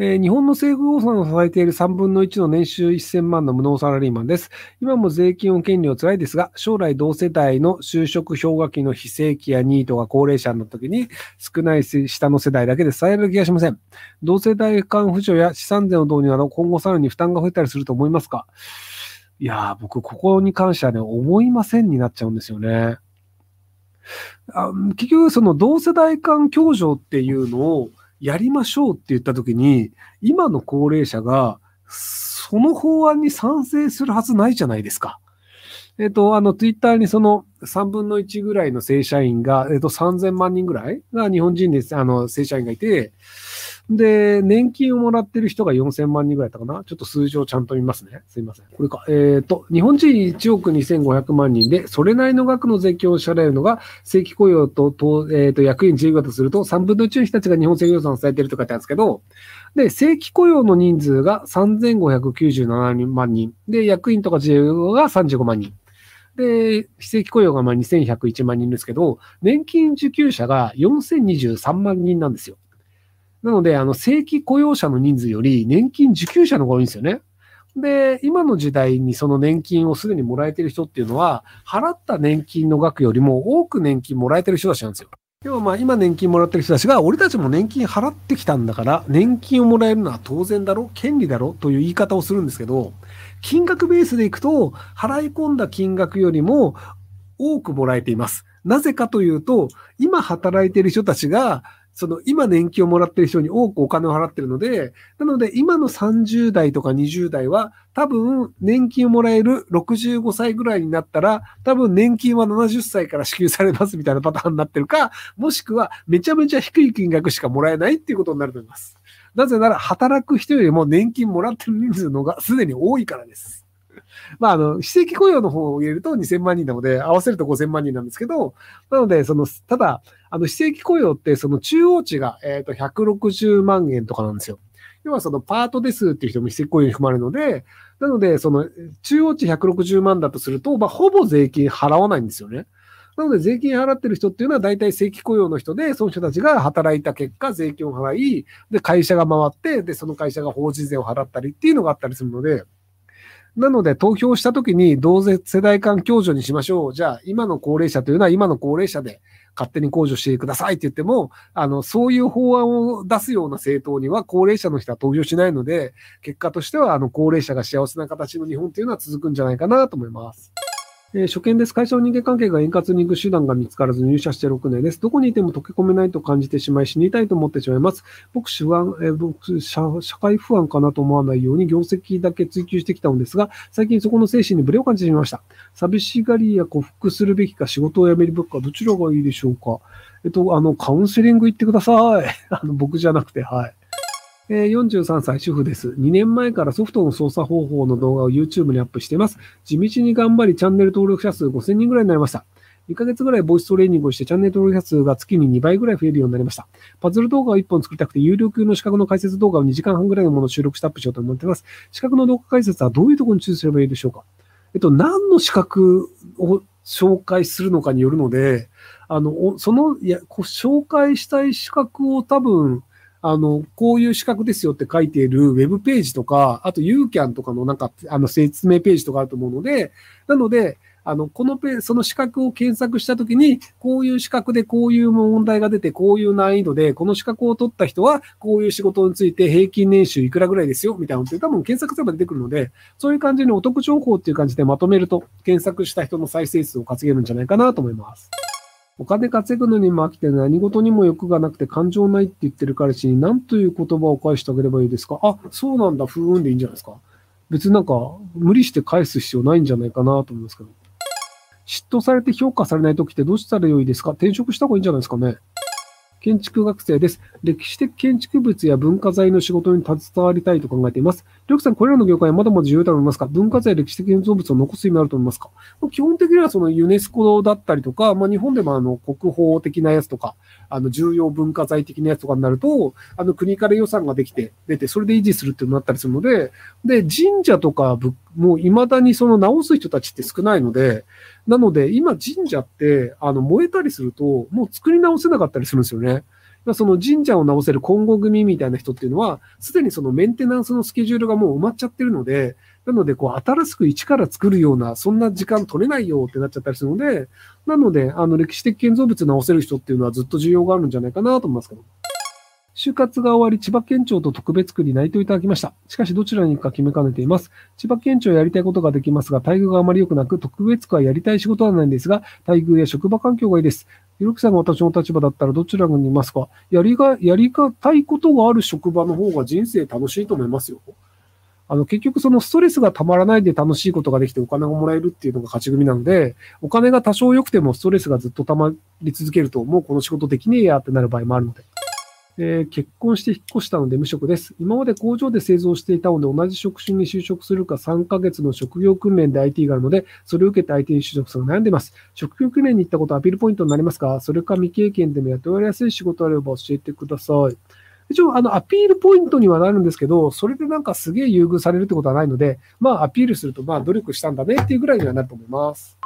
えー、日本の政府予算を支えている3分の1の年収1000万の無能サラリーマンです。今も税金を権利を辛いですが、将来同世代の就職氷河期の非正規やニートが高齢者になった時に少ない下の世代だけで支える気がしません。同世代間扶助や資産税の導入など今後さらに負担が増えたりすると思いますか？いやー、僕、ここに関してはね、思いませんになっちゃうんですよね。あ結局、その同世代間共助っていうのをやりましょうって言ったときに、今の高齢者が、その法案に賛成するはずないじゃないですか。えっ、と、あの、ツイッターにその3分の1ぐらいの正社員が、えっ、と、3000万人ぐらいが日本人です、あの、正社員がいて、で、年金をもらってる人が4000万人ぐらいだったかなちょっと数字をちゃんと見ますね。すいません。これか。えっ、ー、と、日本人1億2500万人で、それなりの額の税金を支払えるのが、正規雇用と、とえっ、ー、と、役員自由だとすると、3分の1の人たちが日本政府予算を支えていると書いてあるんですけど、で、正規雇用の人数が3597万人。で、役員とか自由が35万人。で、非正規雇用がまあ2101万人ですけど、年金受給者が4023万人なんですよ。なので、あの、正規雇用者の人数より年金受給者の方が多いんですよね。で、今の時代にその年金をすでにもらえてる人っていうのは、払った年金の額よりも多く年金もらえてる人たちなんですよ。要はまあ今年金もらってる人たちが、俺たちも年金払ってきたんだから、年金をもらえるのは当然だろ権利だろという言い方をするんですけど、金額ベースでいくと、払い込んだ金額よりも多くもらえています。なぜかというと、今働いている人たちがその今年金をもらってる人に多くお金を払ってるので、なので今の30代とか20代は多分年金をもらえる65歳ぐらいになったら、多分年金は70歳から支給されますみたいなパターンになってるか、もしくはめちゃめちゃ低い金額しかもらえないっていうことになると思います。なぜなら働く人よりも年金もらってる人数の方がすでに多いからです。まあ、あの、非正規雇用の方を入れると2000万人なので、合わせると5000万人なんですけど、なので、その、ただ、あの、非正規雇用って、その中央値が、えっ、と、160万円とかなんですよ。要はそのパートですっていう人も非正規雇用に含まれるので、なので、その中央値160万だとすると、まあ、ほぼ税金払わないんですよね。なので、税金払ってる人っていうのは大体正規雇用の人で、その人たちが働いた結果、税金を払い、で、会社が回って、で、その会社が法人税を払ったりっていうのがあったりするので、なので、投票したときに、同世代間共助にしましょう。じゃあ、今の高齢者というのは今の高齢者で勝手に控除してくださいって言っても、あの、そういう法案を出すような政党には高齢者の人は投票しないので、結果としては、あの、高齢者が幸せな形の日本というのは続くんじゃないかなと思います。えー、初見です。会社の人間関係が円滑に行く手段が見つからず入社して6年です。どこにいても溶け込めないと感じてしまい死にたいと思ってしまいます。僕、不安、えー、僕社、社会不安かなと思わないように業績だけ追求してきたのですが、最近そこの精神にブレを感じてしまいました。寂しがりや克服するべきか仕事を辞めるべきかどちらがいいでしょうか。えっと、あの、カウンセリング行ってください。あの、僕じゃなくて、はい。えー、43歳主婦です。2年前からソフトの操作方法の動画を YouTube にアップしています。地道に頑張りチャンネル登録者数5000人ぐらいになりました。2ヶ月ぐらいボイストレーニングをしてチャンネル登録者数が月に2倍ぐらい増えるようになりました。パズル動画を1本作りたくて有料級の資格の解説動画を2時間半ぐらいのものを収録してアップしようと思っています。資格の動画解説はどういうところに注意すればいいでしょうか？えっと、何の資格を紹介するのかによるので、あの、その、いや、紹介したい資格を多分、あの、こういう資格ですよって書いているウェブページとか、あと UCAN とかのなんか、あの、説明ページとかあると思うので、なので、あの、このペ、その資格を検索したときに、こういう資格でこういう問題が出て、こういう難易度で、この資格を取った人は、こういう仕事について平均年収いくらぐらいですよ、みたいなのって多分検索すれば出てくるので、そういう感じにお得情報っていう感じでまとめると、検索した人の再生数を稼げるんじゃないかなと思います。お金稼ぐのにも飽きて何事にも欲がなくて感情ないって言ってる彼氏に何という言葉を返してあげればいいですか？あ、そうなんだ、ふーんでいいんじゃないですか？別になんか無理して返す必要ないんじゃないかなと思いますけど。嫉妬されて評価されない時ってどうしたらよいですか？転職した方がいいんじゃないですかね？建築学生です。歴史的建築物や文化財の仕事に携わりたいと考えています。りょうさん、これらの業界はまだまだ重要だと思いますか？文化財、歴史的建造物を残す意味あると思いますか？基本的にはそのユネスコだったりとか、まあ、日本でもあの国宝的なやつとか、あの重要文化財的なやつとかになると、あの国から予算ができて、出て、それで維持するっていうのになったりするので、で、神社とか、もう未だにその直す人たちって少ないので、なので、今神社って、あの、燃えたりすると、もう作り直せなかったりするんですよね。その神社を直せる今後組みたいな人っていうのは、すでにそのメンテナンスのスケジュールがもう埋まっちゃってるので、なので、こう、新しく一から作るような、そんな時間取れないよってなっちゃったりするので、なので、あの、歴史的建造物直せる人っていうのはずっと需要があるんじゃないかなと思いますけど。就活が終わり、千葉県庁と特別区に内定いただきました。しかし、どちらに行くか決めかねています。千葉県庁やりたいことができますが、待遇があまり良くなく、特別区はやりたい仕事はないんですが、待遇や職場環境がいいです。ひろきさんが私の立場だったらどちらにいますか？やりが、やりがたいことがある職場の方が人生楽しいと思いますよ。あの、結局そのストレスがたまらないで楽しいことができてお金がもらえるっていうのが勝ち組なので、お金が多少良くてもストレスがずっと溜まり続けると、もうこの仕事できねえやってなる場合もあるので。えー、結婚して引っ越したので無職です。今まで工場で製造していたので同じ職種に就職するか3ヶ月の職業訓練で IT があるので、それを受けて IT に就職するの悩んでいます。職業訓練に行ったことはアピールポイントになりますか？それか未経験でも雇われやすい仕事あれば教えてください。一応、あの、アピールポイントにはなるんですけど、それでなんかすげえ優遇されるってことはないので、まあ、アピールすると、まあ、努力したんだねっていうぐらいにはなると思います。